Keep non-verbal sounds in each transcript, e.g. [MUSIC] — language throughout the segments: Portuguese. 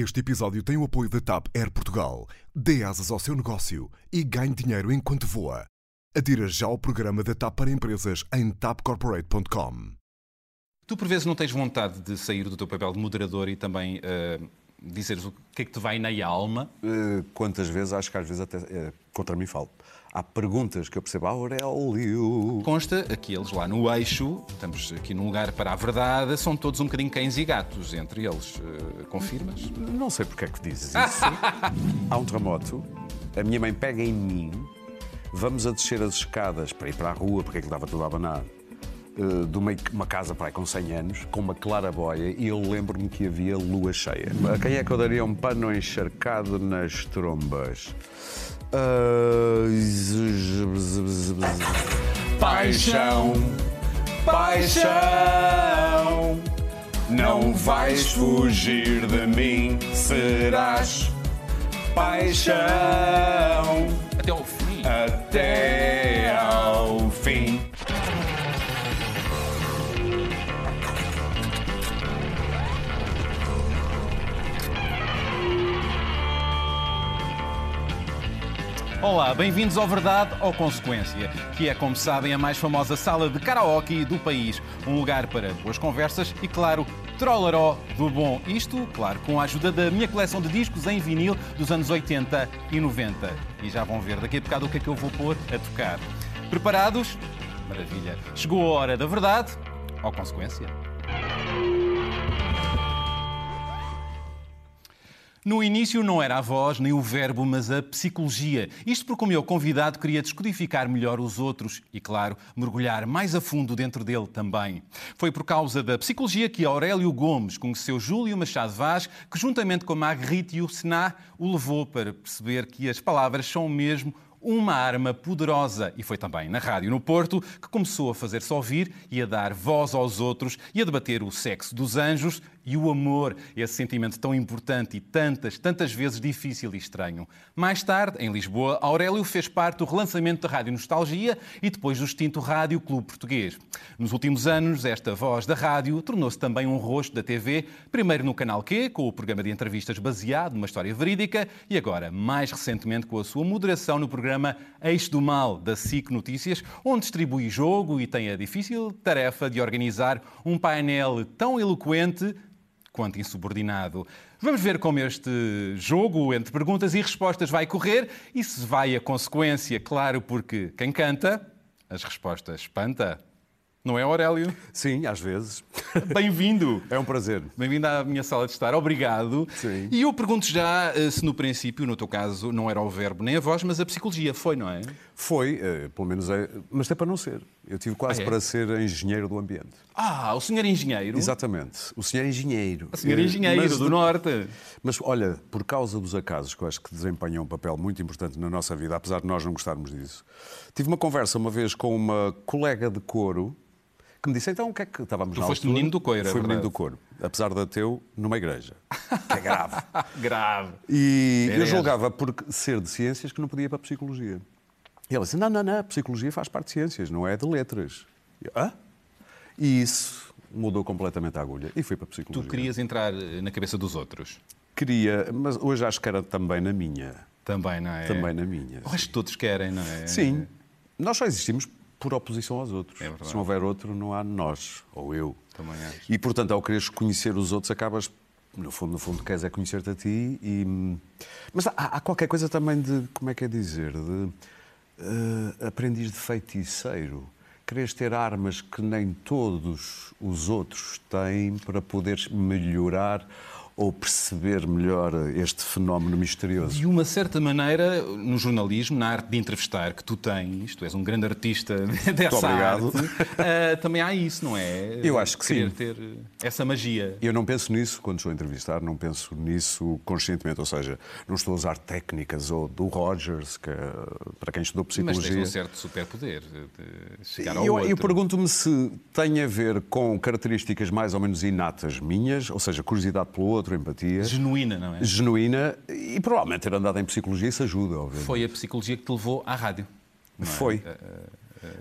Este episódio tem o apoio da TAP Air Portugal. Dê asas ao seu negócio e ganhe dinheiro enquanto voa. Adira já ao programa da TAP para empresas em tapcorporate.com. Tu, por vezes, não tens vontade de sair do teu papel de moderador e também uh, dizeres o que é que te vai na alma? Uh, quantas vezes, acho que às vezes até uh, contra mim falo. Há perguntas que eu percebo, Aurélio. Consta aqueles lá no eixo, estamos aqui num lugar para a verdade, são todos um bocadinho cães e gatos, entre eles. Uh, confirmas? Não sei porque é que dizes [LAUGHS] isso. Há um terremoto, a minha mãe pega em mim, vamos a descer as escadas para ir para a rua, porque é que estava tudo a abanar de uma, uma casa para aí, com 100 anos, com uma claraboia, e eu lembro-me que havia lua cheia. A quem é que eu daria um pano encharcado nas trombas? Uh... Paixão, paixão, não vais fugir de mim, serás paixão. Até ao fim. Até Olá, bem-vindos ao Verdade ou Consequência, que é, como sabem, a mais famosa sala de karaoke do país. Um lugar para boas conversas e, claro, trollaró do bom. Isto, claro, com a ajuda da minha coleção de discos em vinil dos anos 80 e 90. E já vão ver daqui a bocado o que é que eu vou pôr a tocar. Preparados? Maravilha. Chegou a hora da verdade ou consequência. No início não era a voz nem o verbo, mas a psicologia. Isto porque o meu convidado queria descodificar melhor os outros e, claro, mergulhar mais a fundo dentro dele também. Foi por causa da psicologia que Aurélio Gomes conheceu Júlio Machado Vaz, que juntamente com Magritte e o Sená o levou para perceber que as palavras são mesmo uma arma poderosa. E foi também na Rádio no Porto que começou a fazer-se ouvir e a dar voz aos outros e a debater o sexo dos anjos e o amor, esse sentimento tão importante e tantas, tantas vezes difícil e estranho. Mais tarde, em Lisboa, Aurélio fez parte do relançamento da Rádio Nostalgia e depois do extinto Rádio Clube Português. Nos últimos anos, esta voz da rádio tornou-se também um rosto da TV, primeiro no Canal Q, com o programa de entrevistas baseado numa história verídica, e agora, mais recentemente, com a sua moderação no programa Eixo do Mal, da SIC Notícias, onde distribui jogo e tem a difícil tarefa de organizar um painel tão eloquente quanto insubordinado. Vamos ver como este jogo entre perguntas e respostas vai correr e se vai a consequência, claro, porque quem canta, as respostas espanta. Não é, Aurélio? Sim, às vezes. [LAUGHS] Bem-vindo. É um prazer. Bem-vindo à minha sala de estar. Obrigado. Sim. E eu pergunto já eh, se no princípio, no teu caso, não era o verbo nem a voz, mas a psicologia. Foi, não é? Foi, uh, pelo menos é, mas tem para não ser. Eu tive quase Ah, é? para ser engenheiro do ambiente. Ah, o senhor engenheiro. Exatamente. O senhor engenheiro. O senhor Eh, engenheiro mas- do Norte. Mas olha, por causa dos acasos que eu acho que desempenham um papel muito importante na nossa vida, apesar de nós não gostarmos disso, tive uma conversa uma vez com uma colega de coro que me disse: então o que é que estávamos Tu na foste altura? menino do coro, é Fui menino do coro, apesar de ateu, numa igreja. Que é grave. [LAUGHS] Grave. E eu Herege. julgava por ser de ciências que não podia ir para a psicologia. E ela disse: não, não, não, a psicologia faz parte de ciências, não é de letras. E eu, Hã? E isso mudou completamente a agulha e fui para a Tu psicologia. querias entrar eh, na cabeça dos outros. Queria, mas hoje acho que era também na minha. Também, não é? Também na minha. Acho que todos querem, não é? Sim. Nós só existimos por oposição aos outros. É. Se não houver outro, não há nós, ou eu. Também acho. E, portanto, ao quereres conhecer os outros, acabas, no fundo, no fundo, queres é conhecer-te a ti. E... Mas há, há qualquer coisa também de, como é que é dizer, de eh, aprendiz de feiticeiro. Queres ter armas que nem todos os outros têm para poderes melhorar ou perceber melhor este fenómeno misterioso. De uma certa maneira, no jornalismo, na arte de entrevistar que tu tens, tu és um grande artista [LAUGHS] dessa obrigado. arte, eh, também há isso, não é? Eu acho que Querer sim. ter essa magia. Eu não penso nisso quando estou a entrevistar, não penso nisso conscientemente, ou seja, não estou a usar técnicas ou do Rogers, que, para quem estudou Mas tens psicologia. um certo superpoder de chegar ao eu, outro. eu pergunto-me se tem a ver com características mais ou menos inatas minhas, ou seja, curiosidade pelo outro, empatia, Genuína, não é? genuína, e provavelmente ter andado em psicologia isso ajuda, obviamente. Foi a psicologia que te levou à rádio. é? Foi.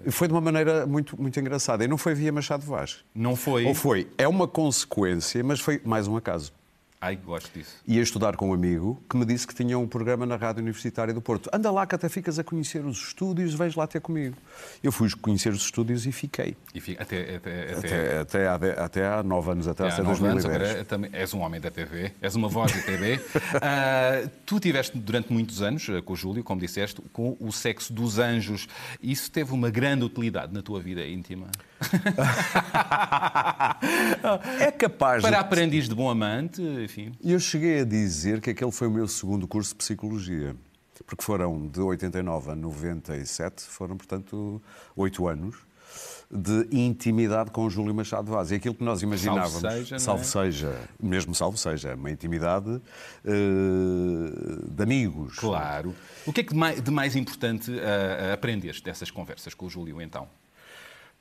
Foi de uma maneira muito, muito engraçada. E não foi via Machado Vaz. Não foi. Ou foi? É uma consequência, mas foi mais um acaso. Ai, gosto disso. Ia estudar com um amigo que me disse que tinha um programa na Rádio Universitária do Porto. Anda lá que até ficas a conhecer os estúdios, vais lá ter comigo. Eu fui conhecer os estúdios e fiquei. E fica- até, até, até, Até, até, há, até há nove anos atrás, até anos, 2010. agora também és um homem da TV, és uma voz da TV. [LAUGHS] Ah, tu tiveste durante muitos anos ah, com o Júlio, como disseste, com o sexo dos anjos. Isso teve uma grande utilidade na tua vida íntima? [LAUGHS] É capaz Para de... aprendiz de bom amante, enfim. Eu cheguei a dizer que aquele foi o meu segundo curso de Psicologia. Porque foram de 89 a 97, foram, portanto, oito anos de intimidade com o Júlio Machado Vaz. E aquilo que nós imaginávamos, seja, não é? salvo seja, mesmo salvo seja, uma intimidade eh, de amigos. Claro. O que é que de mais, de mais importante ah, aprendeste dessas conversas com o Júlio, então?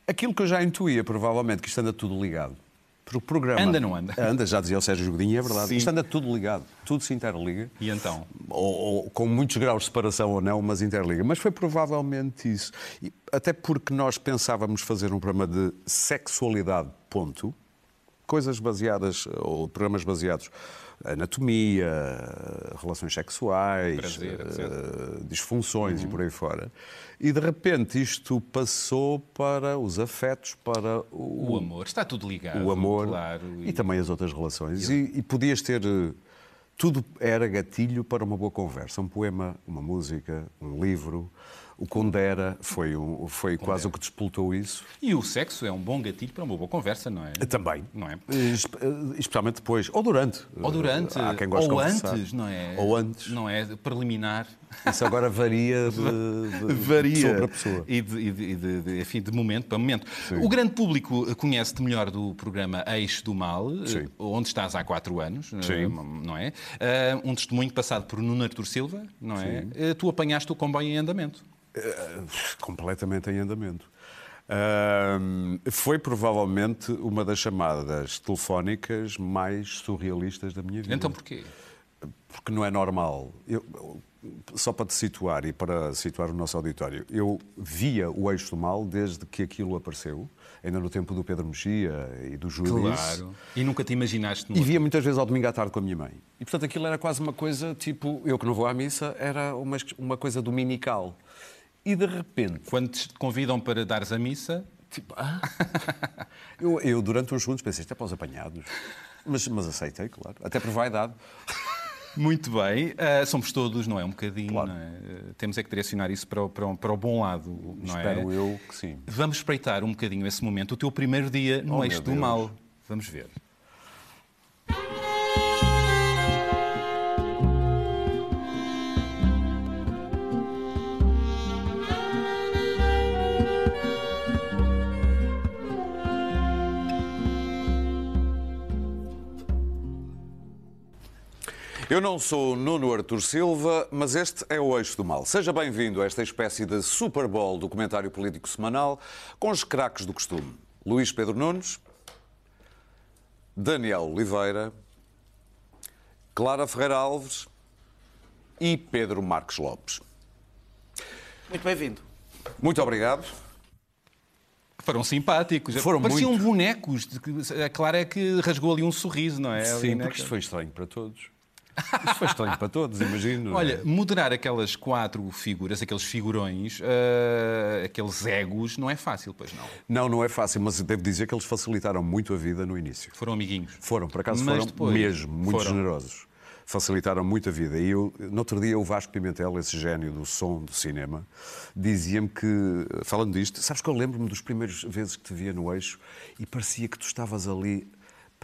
Aquilo que eu já intuía, provavelmente, que isto anda tudo ligado. Porque o programa... Anda, não anda? Anda, já dizia o Sérgio Godinho, é verdade. Sim. Isto anda tudo ligado. Tudo se interliga. E então? ou, ou com muitos graus de separação ou não, mas interliga. Mas foi provavelmente isso. E até porque nós pensávamos fazer um programa de sexualidade, ponto. Coisas baseadas, ou programas baseados anatomia, relações sexuais, Prazer, eh, disfunções e por aí fora. E de repente isto passou para os afetos, para o, O amor. Está tudo ligado. o amor Claro. e... também as outras relações. E, e podias ter. eh, Tudo era gatilho para uma boa conversa. Um poema, uma música, um livro. O Condera foi, um, foi quase o que despoltou isso. E o sexo é um bom gatilho para uma boa conversa, não é? Também. Não é? Espe- eh, Especialmente depois. Ou durante. Ou durante, Há quem goste ou antes, não é? Ou antes. Não é? Preliminar. Isso agora varia de, de pessoa para pessoa. E de, e de- de- enfim, de momento para momento. O grande público conhece-te melhor do programa Eixo do Mal, Sim. eh, onde estás há quatro anos, Sim. eh, não é? Eh, Um testemunho passado por Nuno Artur Silva, não é? Eh, Tu apanhaste o comboio em andamento. completamente em andamento. Foi provavelmente uma das chamadas telefónicas mais surrealistas da minha vida. Então porquê? Porque não é normal. Eu- só para te situar e para situar o nosso auditório, eu via o eixo do mal desde que aquilo apareceu, ainda no tempo do Pedro Mexia e do Júlio. Claro. E nunca te imaginaste E via muitas vezes ao domingo à tarde com a minha mãe. E portanto aquilo era quase uma coisa tipo, eu que não vou à missa, era uma, uma coisa dominical. E de repente, Quando te convidam para dares a missa, tipo, ah? [LAUGHS] eu, eu durante uns segundos pensei, isto é para os apanhados. Mas, mas aceitei, claro. Até por vaidade. Muito bem, Ah, somos todos, não é? Um bocadinho, Claro. é? Ah, Temos é que direcionar isso para o, para o- para o bom lado, não Espero é? eu que sim. Vamos espreitar um bocadinho esse momento, o teu primeiro dia no Oh, eixo do mal. Vamos ver. Eu não sou Nuno Artur Silva, mas este é o Eixo do Mal. Seja bem-vindo a esta espécie de Super Bowl do comentário político semanal com os craques do costume. Luís Pedro Nunes, Daniel Oliveira, Clara Ferreira Alves e Pedro Marques Lopes. Muito bem-vindo. Muito obrigado. Foram simpáticos, Foram pareciam muito. bonecos. A Clara é que rasgou ali um sorriso, não é? Sim, porque isto foi estranho para todos. Isto foi estranho para todos, imagino. é? Olha, moderar aquelas quatro figuras, aqueles figurões, ah, aqueles egos, não é fácil, pois não. Não, não é fácil, mas devo dizer que eles facilitaram muito a vida no início. Foram amiguinhos. Foram, por acaso Mas foram depois mesmo muito foram. generosos. Facilitaram muito a vida. E eu, no outro dia, o Vasco Pimentel, esse gênio do som, do cinema, dizia-me que, falando disto, sabes que eu lembro-me dos primeiros vezes que te via no eixo e parecia que tu estavas ali.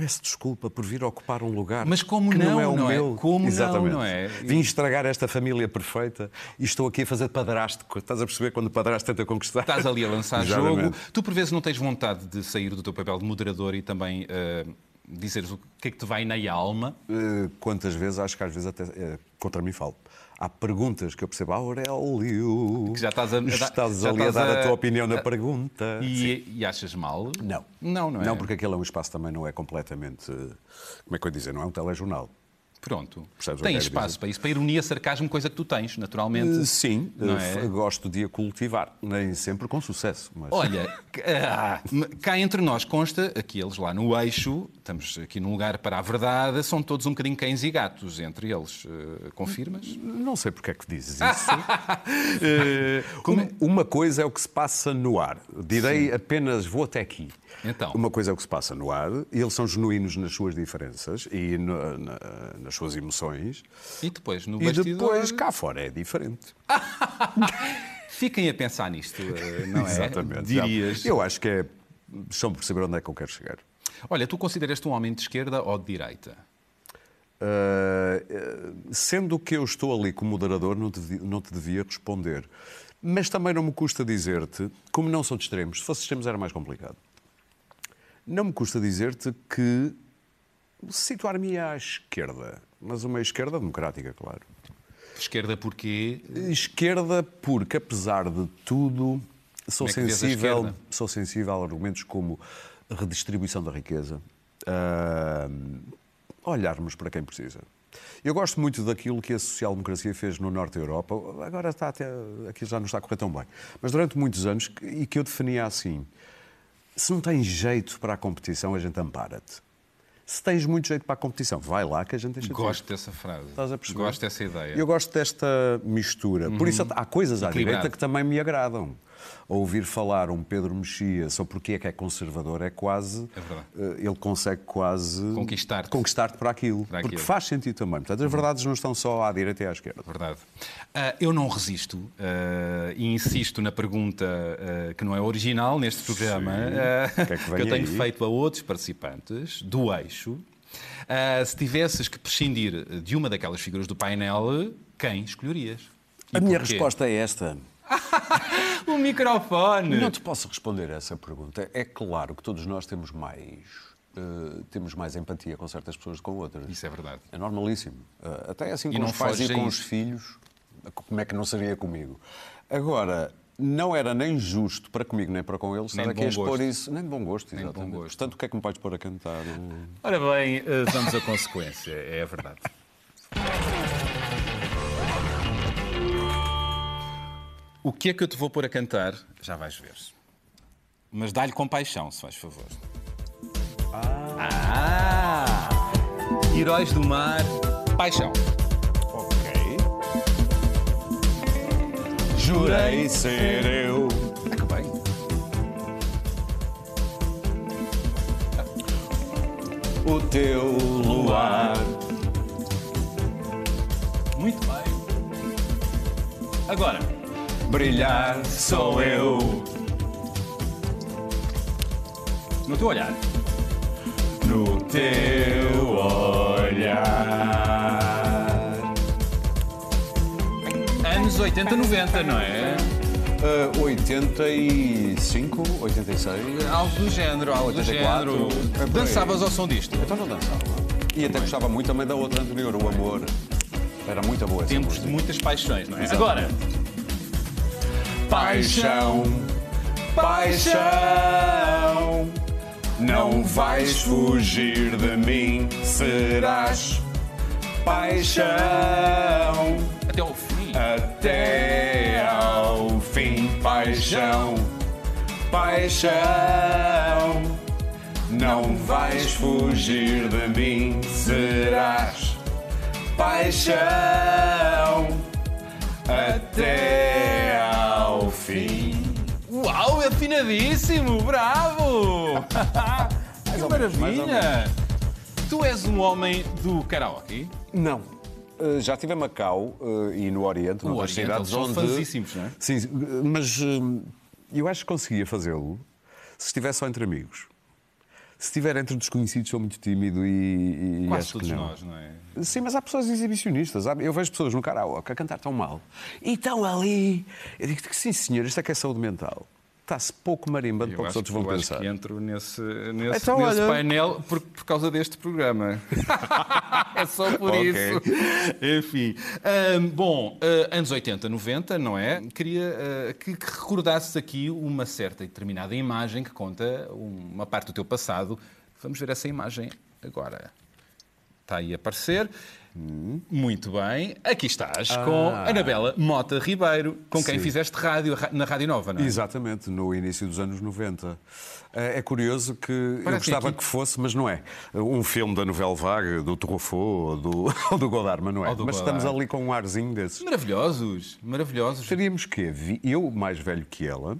Peço desculpa por vir ocupar um lugar Mas como que não, não é o não é? meu. Como não, Exatamente. não é? Vim estragar esta família perfeita e estou aqui a fazer padrasto. Estás a perceber quando o padrasto tenta conquistar? Estás ali a lançar [LAUGHS] Exatamente. jogo. Tu, por vezes, não tens vontade de sair do teu papel de moderador e também ah, dizeres o que é que te vai na alma. Eh, quantas vezes, acho que às vezes até eh, contra mim falo. Há perguntas que eu percebo, Aurélio, Que já estás a- estás já ali estás a dar a- a tua opinião na pergunta. E, e achas mal? Não. Não, não é? Não, porque aquele é um espaço também não é completamente. Como é que eu ia dizer? Não é um telejornal. Pronto. Percebes Tem espaço para isso, para ironia, sarcasmo, coisa que tu tens, naturalmente. Eh, Sim, é? gosto de a cultivar. Nem sempre com sucesso. Mas... Olha, ah, cá entre nós consta, aqui eles lá no eixo, estamos aqui num lugar para a verdade, são todos um bocadinho cães e gatos entre eles. Eh, confirmas? Não sei porque é que dizes isso. [LAUGHS] Eh, como- Um- Uma coisa é o que se passa no ar. Direi apenas, vou até aqui. Então. Uma coisa é o que se passa no ar, e eles são genuínos nas suas diferenças e no- na- nas suas emoções. E depois, no E bastidor, depois, cá fora, é diferente. [LAUGHS] fiquem a pensar nisto, eh, não é? Exatamente. Dirias. Eu acho que é. São por saber onde é que eu quero chegar. Olha, tu consideras-te um homem de esquerda ou de direita? Uh, sendo que eu estou ali como moderador, não te, não te devia responder. Mas também não me custa dizer-te, como não sou de extremos, se fosse extremos era mais complicado. Não me custa dizer-te que situar-me à esquerda, mas uma esquerda democrática, claro. Esquerda porque Esquerda porque, apesar de tudo, sou é sensível, sou sensível a argumentos como a redistribuição da riqueza, ah, olharmos para quem precisa. Eu gosto muito daquilo que a social-democracia fez no Norte da Europa. Agora está até, aqui já não está a correr tão bem. Mas durante muitos anos, e que eu definia assim, se não tens jeito para a competição, a gente ampara-te. Se tens muito jeito para a competição, vai lá que a gente deixa de gosto dessa frase. Estás a perceber? Gosto dessa ideia. Eu gosto desta mistura. Por isso há coisas à Equilibrado. direita que também me agradam. Ouvir falar um Pedro Mexia só porque é que é conservador é quase. É verdade. eh, Ele consegue quase. Conquistar-te. Conquistar-te para aquilo. Para Porque aquilo. faz sentido também. Portanto, as verdades não estão só à direita e à esquerda. Verdade. Ah, eu não resisto ah, e insisto na pergunta ah, que não é original neste programa, que é que vem eu tenho aí? feito a outros participantes do eixo. Se tivesses que prescindir de uma daquelas figuras do painel, quem escolherias? E A minha porquê? resposta é esta. [LAUGHS] O microfone! Não te posso responder a essa pergunta. É claro que todos nós temos mais. eh, temos mais empatia com certas pessoas do que com outras. Isso é verdade. É normalíssimo. Uh, Até assim E com não os pais e com os filhos, como é que não seria comigo? Agora, não era nem justo para comigo nem para com eles Nem estar aqui a bom expor gosto. isso. Nem de bom gosto, de bom exatamente. gosto. Portanto, o que é que me podes pôr a cantar? Ora bem, eh, vamos à consequência, é a verdade. O que é que eu te vou pôr a cantar? Já vais ver. Mas dá-lhe compaixão, se faz favor. Ah! Heróis do mar, paixão. Ok. Jurei ser eu. Ah, que bem. o teu luar. Muito bem. Agora, Brilhar sou eu. no teu olhar. No teu olhar. Anos 80, 90, não é? Uh, 85, 86. Algo do género, algo do 84, género. é por aí. Dançavas ao som disto? Então não dançava. E até gostava muito também da outra anterior, o Amor. Era muito boa essa Tempos de muitas paixões, não é? Exato. Agora, Paixão, paixão. Não vais fugir de mim, serás paixão até ao fim. até ao fim. Paixão, paixão. Não vais fugir de mim, serás paixão até fim. Uau, afinadíssimo! Bravo! [LAUGHS] que maravilha! Tu és um homem do karaoke? Não. Uh, já estive em Macau uh, e no Oriente, No Oriente, cidades onde... famosíssimos, não é? Sim, uh, mas uh, eu acho que conseguia fazê-lo se estivesse só entre amigos. Se estiver entre desconhecidos, sou muito tímido e, e Quase todos que não. nós, não é? Sim, mas há pessoas exibicionistas. Eu vejo pessoas no karaoke a cantar tão mal e estão ali. Eu digo que sim, senhor, isto é que é saúde mental. Está-se pouco marimbando para o que os outros vão eu acho pensar. que entro nesse, nesse, Então, nesse olha. painel por, por causa deste programa. [LAUGHS] é só por Ok. isso. Enfim. Bom, ah, anos 80, 90, não é? Queria ah, que, que recordasses aqui uma certa e determinada imagem que conta uma parte do teu passado. Vamos ver essa imagem agora. Está aí a aparecer. Muito bem. Aqui estás com Anabela Mota Ribeiro, com quem Sim. fizeste rádio na Rádio Nova, não é? Exatamente, no início dos anos 90. É é curioso que eu Parece gostava aqui- que fosse, mas não é. Um filme da novela vaga, do Truffaut ou do, [LAUGHS] ou do Godard, mas não é. Mas estamos Godard. ali com um arzinho desses. Maravilhosos, maravilhosos. Teríamos que, eu mais velho que ela,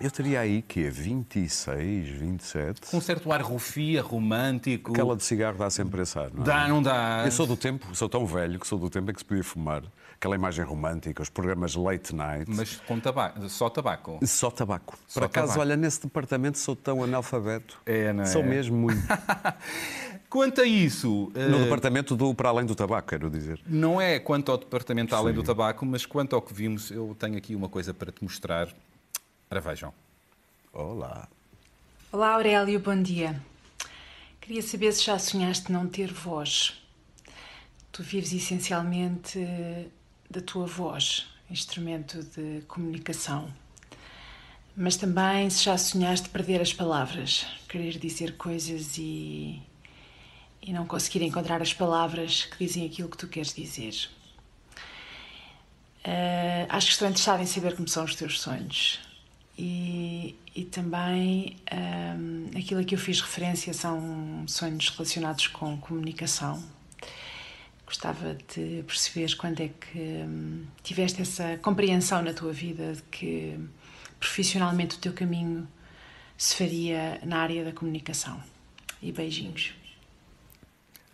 eu teria aí que 26, 27. Com um certo ar rufia, romântico. Aquela de cigarro dá sempre esse ar, não é? Dá, não dá? Eu sou do tempo, sou tão velho que sou do tempo em que se podia fumar. Aquela imagem romântica, os programas late night. Mas com tabaco, só tabaco. Só tabaco. Só Por acaso, tabaco. olha, nesse departamento sou tão analfabeto. É, não é? Sou mesmo muito. [LAUGHS] Quanto a isso, eh, No departamento do para além do tabaco, quero dizer. não é quanto ao departamento além do tabaco, mas quanto ao que vimos, eu tenho aqui uma coisa para te mostrar. Ora, vejam. Olá. Olá Aurélio, bom dia. Queria saber se já sonhaste não ter voz. Tu vives essencialmente da tua voz, instrumento de comunicação. Mas também se já sonhaste perder as palavras, querer dizer coisas e, e não conseguir encontrar as palavras que dizem aquilo que tu queres dizer. Ah, acho que estou interessada em saber como são os teus sonhos. E, e também ahm, aquilo a que eu fiz referência são sonhos relacionados com comunicação. Gostava de perceber quando é que hum, tiveste essa compreensão na tua vida de que profissionalmente o teu caminho se faria na área da comunicação. E beijinhos.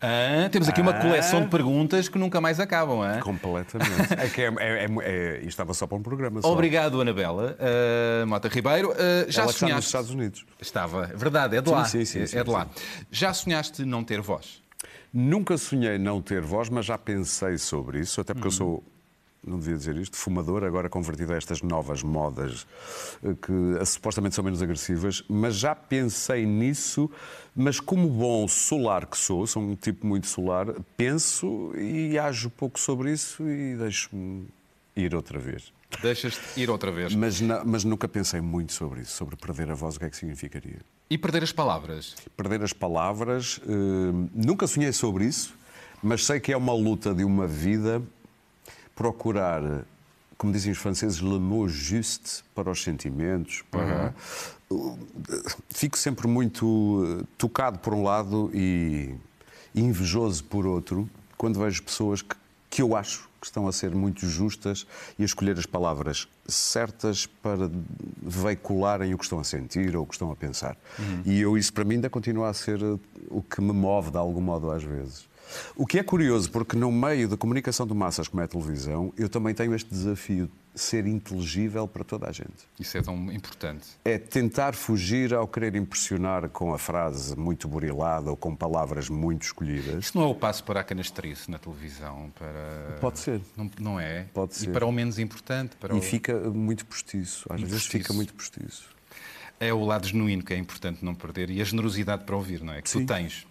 Ah, temos aqui uma coleção de perguntas que nunca mais acabam. ah? Completamente. [LAUGHS] é que é, é, é, é- isto estava só para um programa. Só. Obrigado, Anabela uh, Mota Ribeiro. Uh, já Ela está sonhaste? nos Estados Unidos. Estava, é verdade, é de lá. sim, sim, é sim, é de lá. sim. Já sonhaste não ter voz? Nunca sonhei não ter voz, mas já pensei sobre isso, até porque eu sou, não devia dizer isto, fumador, agora convertido a estas novas modas eh, que supostamente são menos agressivas, mas já pensei nisso, mas como bom solar que sou, sou um tipo muito solar, penso e ajo pouco sobre isso e deixo-me ir outra vez. Deixas-te ir outra vez. Mas, mas nunca pensei muito sobre isso, sobre perder a voz, o que é que significaria. E perder as palavras? perder as palavras. eh, nunca sonhei sobre isso, mas sei que é uma luta de uma vida procurar, como dizem os franceses, le mot juste para os sentimentos. Para... Fico sempre muito eh, tocado por um lado e invejoso por outro quando vejo pessoas que, que eu acho que estão a ser muito justas e a escolher as palavras certas para veicularem o que estão a sentir ou o que estão a pensar. E eu, isso para mim ainda continua a ser eh, o que me move de algum modo às vezes. O que é curioso, porque no meio da comunicação de massas como é a televisão, eu também tenho este desafio de ser inteligível para toda a gente Isso é tão importante. é tentar fugir ao querer impressionar com a frase muito burilada ou com palavras muito escolhidas. Isso não é o passo para a canastrice na televisão? Para... Pode ser. Não, não é? Pode E ser. para o menos importante? Para E o... fica muito postiço. Às E vezes fica muito postiço. É o lado genuíno que é importante não perder e a generosidade para ouvir, não é? Que Sim. tu tens.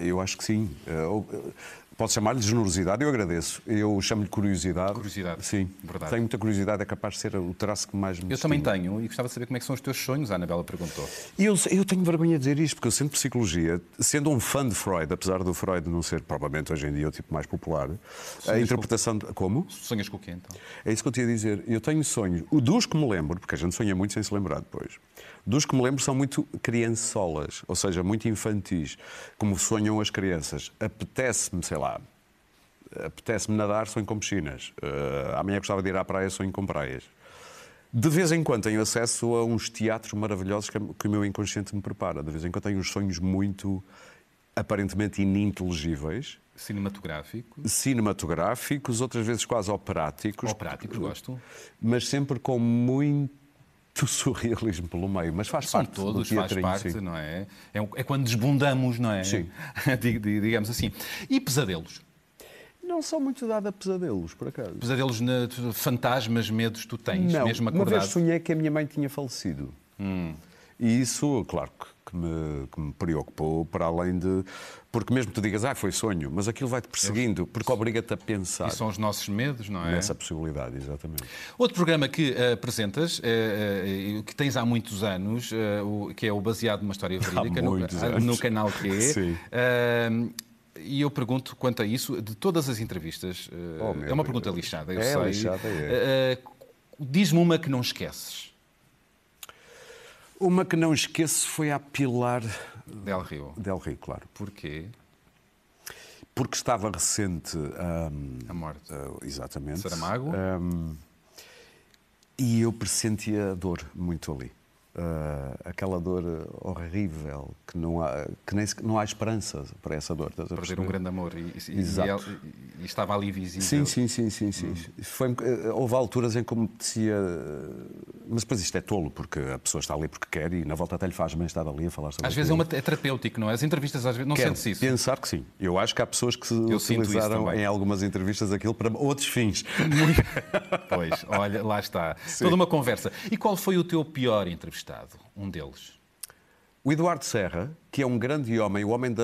Eu acho que sim. Eh, eh, Pode chamar-lhe generosidade, eu agradeço. Eu chamo-lhe curiosidade. Curiosidade. Sim. Verdade. Tenho muita curiosidade, é capaz de ser o traço que mais me Eu também distingue. tenho e gostava de saber como é que são os teus sonhos, a Anabela perguntou. Eu, eu tenho vergonha de dizer isto, porque eu sendo psicologia, sendo um fã de Freud, apesar do Freud não ser provavelmente hoje em dia o tipo mais popular, a interpretação. De, como? Sonhas com o quê então? É isso que eu te ia dizer. Eu tenho sonhos, o dos que me lembro, porque a gente sonha muito sem se lembrar depois, dos que me lembro são muito criançolas, ou seja, muito infantis, como sonham as crianças. Apetece-me, sei lá, apetece-me nadar, sonho com piscinas. Eh, amanhã gostava de ir à praia, sonho com praias. De vez em quando tenho acesso a uns teatros maravilhosos que, que o meu inconsciente me prepara. De vez em quando tenho uns sonhos muito aparentemente ininteligíveis, Cinematográfico. cinematográficos, outras vezes quase operáticos. Ou práticos, gosto. Mas sempre com muito [LAUGHS] surrealismo pelo meio. Mas faz São parte todos, do faz parte, sim. não é? É, é quando desbundamos, não é? Sim. [LAUGHS] Di- di- Digamos assim. E pesadelos? Não sou muito dado a pesadelos, por acaso. Pesadelos, na- fantasmas, medos tu tens, Não, mesmo uma acordado? vez sonhei que a minha mãe tinha falecido. E isso, claro, que, me, que me preocupou, para além de. Porque mesmo tu digas, ah, foi sonho, mas aquilo vai-te perseguindo, porque obriga-te a pensar E são os nossos medos, não é? nessa possibilidade, exatamente. Outro programa que eh, apresentas, eh, eh, que tens há muitos anos, o- que é o baseado numa história [LAUGHS] verídica, no- no, canal Q. Sim. Eh, e eu pergunto quanto a isso, de todas as entrevistas, uh, Oh, é uma pergunta Deus. lixada, eu É sei. lixada, é. Uh, uh, Diz-me uma que não esqueces, Uma que não esqueço foi a Pilar Del Rio. Del Rio, claro. Porquê? Porque estava recente. hum, A morte. uh, exatamente. Saramago? Hum, e eu pressentia a dor muito ali. Uh, aquela dor horrível, que não há, que nem, não há esperança para essa dor. estás Perder um grande amor. E, e- Exato. e e estava ali visível. Sim, sim, sim, sim, sim. Hum. Foi, eh, houve alturas em que me apetecia. Mas depois isto é tolo, porque a pessoa está ali porque quer e na volta até lhe faz bem estar ali a falar sobre Às vezes é, uma, é terapêutico, não é? As entrevistas às vezes não sentes isso. pensar que sim. Eu acho que há pessoas que se Eu utilizaram em algumas entrevistas aquilo para outros fins. [LAUGHS] Pois, olha, lá está. Toda uma conversa. E qual foi o teu pior entrevistado? Um deles. O Eduardo Serra, que é um grande homem, o homem da,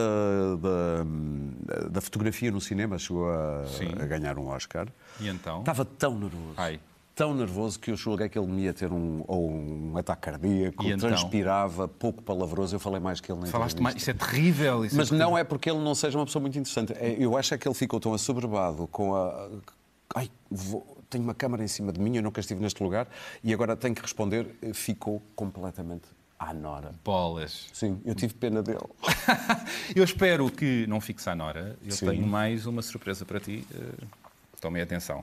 da, da fotografia no cinema, chegou a, a ganhar um Oscar. E então? Estava tão nervoso. Ai. Tão nervoso que eu julguei que ele me ia ter um, ou um ataque cardíaco, E então? transpirava, pouco palavroso. Eu falei mais que ele na Falaste mais. Isso é terrível. Isso Mas é não é porque ele não seja uma pessoa muito interessante. É- Eu acho é que ele ficou tão assoberbado com a. Ai, vou- tenho uma câmara em cima de mim, eu nunca estive neste lugar e agora tenho que responder. Ficou completamente à nora. Bolas. Sim, eu tive pena dele. [LAUGHS] Eu espero que não fiques à Nora. Eu Sim. tenho mais uma surpresa para ti. Eh, Tomem atenção.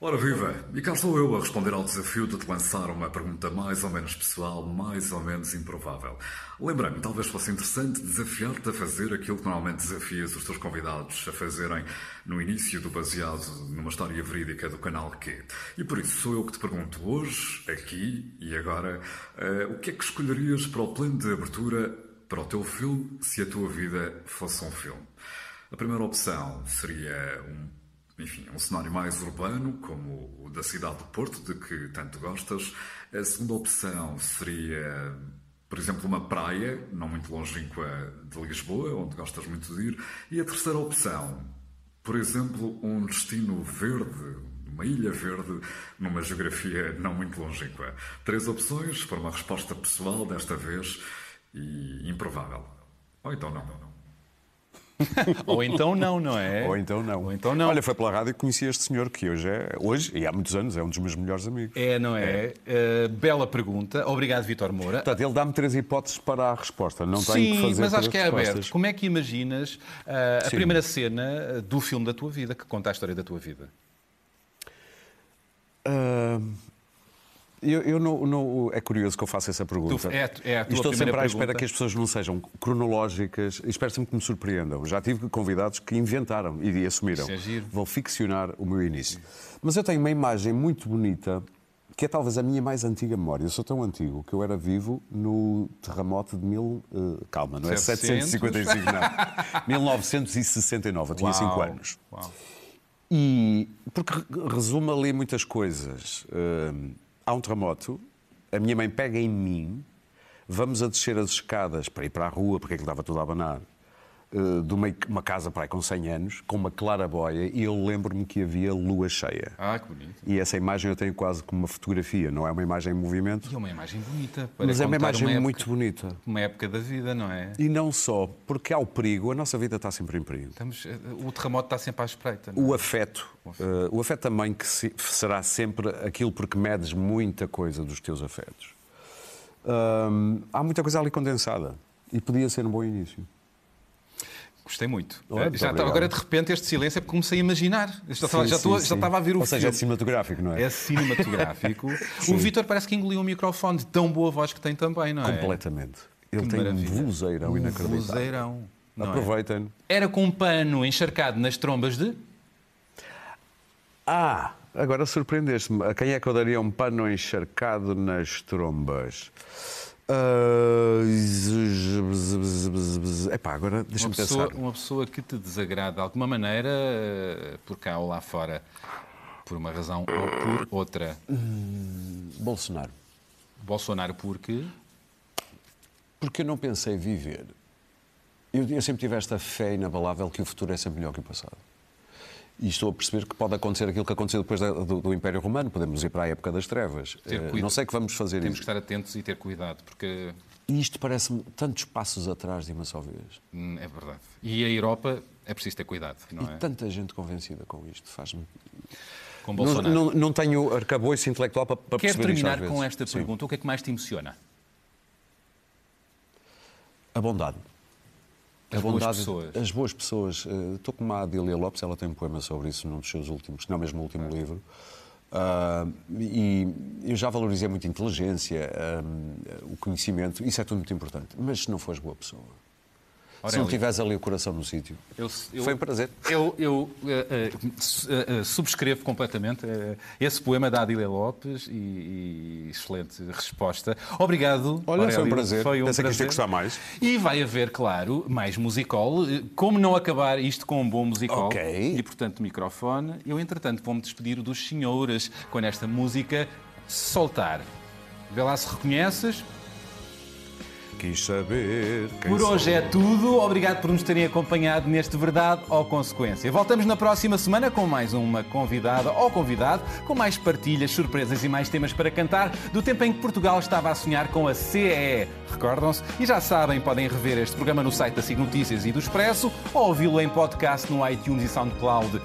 Ora viva! E cá estou eu a responder ao desafio de te lançar uma pergunta mais ou menos pessoal, mais ou menos improvável. Lembrei-me, talvez fosse interessante desafiar-te a fazer aquilo que normalmente desafias os teus convidados a fazerem no início do baseado numa história verídica do canal Q. E por isso sou eu que te pergunto hoje, aqui e agora, eh, o que é que escolherias para o plano de abertura para o teu filme se a tua vida fosse um filme? A primeira opção seria um enfim, um cenário mais urbano, como o da cidade do Porto, de que tanto gostas. A segunda opção seria, por exemplo, uma praia, não muito longínqua de Lisboa, onde gostas muito de ir. E a terceira opção, por exemplo, um destino verde, uma ilha verde, numa geografia não muito longínqua. Três opções para uma resposta pessoal, desta vez, e improvável. Ou então não, não, não. [LAUGHS] Ou então não, não é? Ou então não. Ou então não. Olha, foi pela rádio que conheci este senhor que hoje é, hoje, e há muitos anos, é um dos meus melhores amigos. É, não é? Eh, bela pergunta. Obrigado, Vitor Moura. Portanto, ele dá-me três hipóteses para a resposta. Não tenho que Sim, fazer mas acho que é respostas. aberto. Como é que imaginas ah, a Sim. primeira cena ah, do filme da tua vida, que conta a história da tua vida? Ah, eu, eu não, não- é curioso que eu faça essa pergunta. Tu- é é Estou sempre à espera pergunta. que as pessoas não sejam cronológicas espero sempre que me surpreendam. Já tive convidados que inventaram e assumiram. É. Vou ficcionar o meu início. Mas eu tenho uma imagem muito bonita que é talvez a minha mais antiga memória. Eu sou tão antigo que eu era vivo no terremoto de mil. eh, calma, não é 700? 755, não. [LAUGHS] 1969. Eu tinha 5 Uau, anos. uau. E porque re- resume ali muitas coisas. Hum, há um terremoto, a minha mãe pega em mim, vamos a descer as escadas para ir para a rua, porque aquilo estava tudo a abanar, eh, de uma, uma casa para aí com 100 anos, com uma claraboia, e eu lembro-me que havia lua cheia. Ah, que bonito. E essa imagem eu tenho quase como uma fotografia, não é uma imagem em movimento, E é uma imagem bonita. para mas é uma imagem época- muito bonita. Uma época da vida, não é? E não só, porque há o perigo, a nossa vida está sempre em perigo. Estamos, eh, o terremoto está sempre à espreita. não é? O afeto, eh, o afeto também que se- será sempre aquilo porque medes muita coisa dos teus afetos. Hum, há muita coisa ali condensada e podia ser um bom início. Gostei muito. Muito já obrigado. agora, de repente, este silêncio é porque comecei a imaginar. Já estava, Sim, já, estou- sim, já estava a ver o Ou seja, é filme. cinematográfico, não é? É cinematográfico. [LAUGHS] o Vitor parece que engoliu um microfone de tão boa voz que tem também, não é? Completamente. Ele Que tem maravilha. um vozeirão Um inacreditável. vozeirão. é? Aproveitem. Era com um pano encharcado nas trombas de. Ah, agora surpreendeste-me. A quem é que eu daria um pano encharcado nas trombas? Ah, epá, agora Uma deixa-me pessoa, pensar. uma pessoa que te desagrada de alguma maneira, eh, por cá ou lá fora, por uma razão ou por outra. Bolsonaro. Bolsonaro, porque. Porque eu não pensei viver. Eu, eu sempre tive esta fé inabalável que o futuro é sempre melhor que o passado. E estou a perceber que pode acontecer aquilo que aconteceu depois da- do, do Império Romano. Podemos ir para a época das trevas. Cuidado. não sei que vamos fazer Temos que isso. estar atentos e ter cuidado, porque E isto parece-me tantos passos atrás de uma só vez. Hum, É verdade. E a Europa é preciso ter cuidado, não E é? tanta gente convencida com isto. Faz-me. Com Não, Bolsonaro. não, não tenho arcabouço intelectual para, para Quero perceber terminar com vezes. esta Sim. pergunta. O que é que mais te emociona? A bondade. As boas bondade, pessoas. As boas pessoas. Eh, Estou com uma Adília Lopes, ela tem um poema sobre isso num dos seus últimos, não mesmo no último livro. Ah, e eu já valorizei muito a inteligência, ah, o conhecimento, isso é tudo muito importante. Mas se não fores boa pessoa, se Aurélio. não tiveres ali o coração no sítio, Eu- eu- foi um prazer. Eu, eu, eh, eh, subscrevo completamente esse poema da Adília Lopes e, e excelente resposta. Obrigado. Olha, foi um Aurélio. prazer. Foi um Pensei que isto ia prazer. gostar mais. E vai haver, claro, mais musical. Como não acabar isto com um bom musical? Ok. E, portanto, microfone. Eu, entretanto, vou-me despedir dos senhores com esta música Soltar. Vê lá se reconheces. Quis saber quem Por hoje é tudo. Obrigado por nos terem acompanhado neste Verdade ou Consequência. Voltamos na próxima semana com mais uma convidada ou convidado, com mais partilhas, surpresas e mais temas para cantar do tempo em que Portugal estava a sonhar com a CEE. Recordam-se? E já sabem, podem rever este programa no site da SIG Notícias e do Expresso ou ouvi-lo em podcast no iTunes e SoundCloud.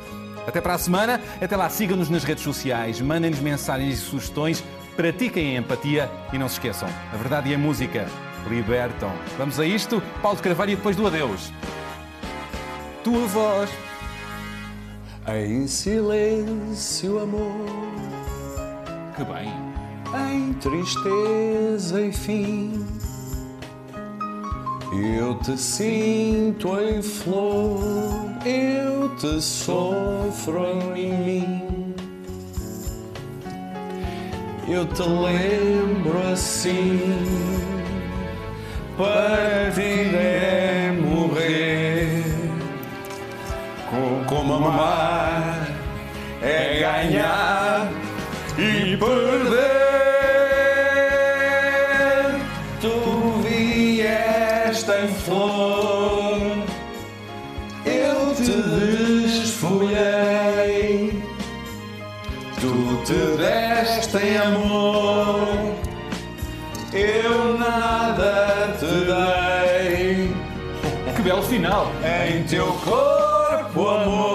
Até para a semana. Até lá, sigam-nos nas redes sociais, mandem-nos mensagens e sugestões, pratiquem a empatia e não se esqueçam, a verdade e a música libertam. Vamos a isto? Paulo de Carvalho e depois do adeus. Tua voz. Em silêncio, amor, Que bem. em tristeza e fim. Eu te sinto em flor, eu te sofro em mim. Eu te lembro assim, partir é morrer. Como amar é ganhar e perder. Tu vieste em flor, eu te desfolhei. Tu te deste em amor, eu nada te dei. Que belo final. Em teu corpo, amor,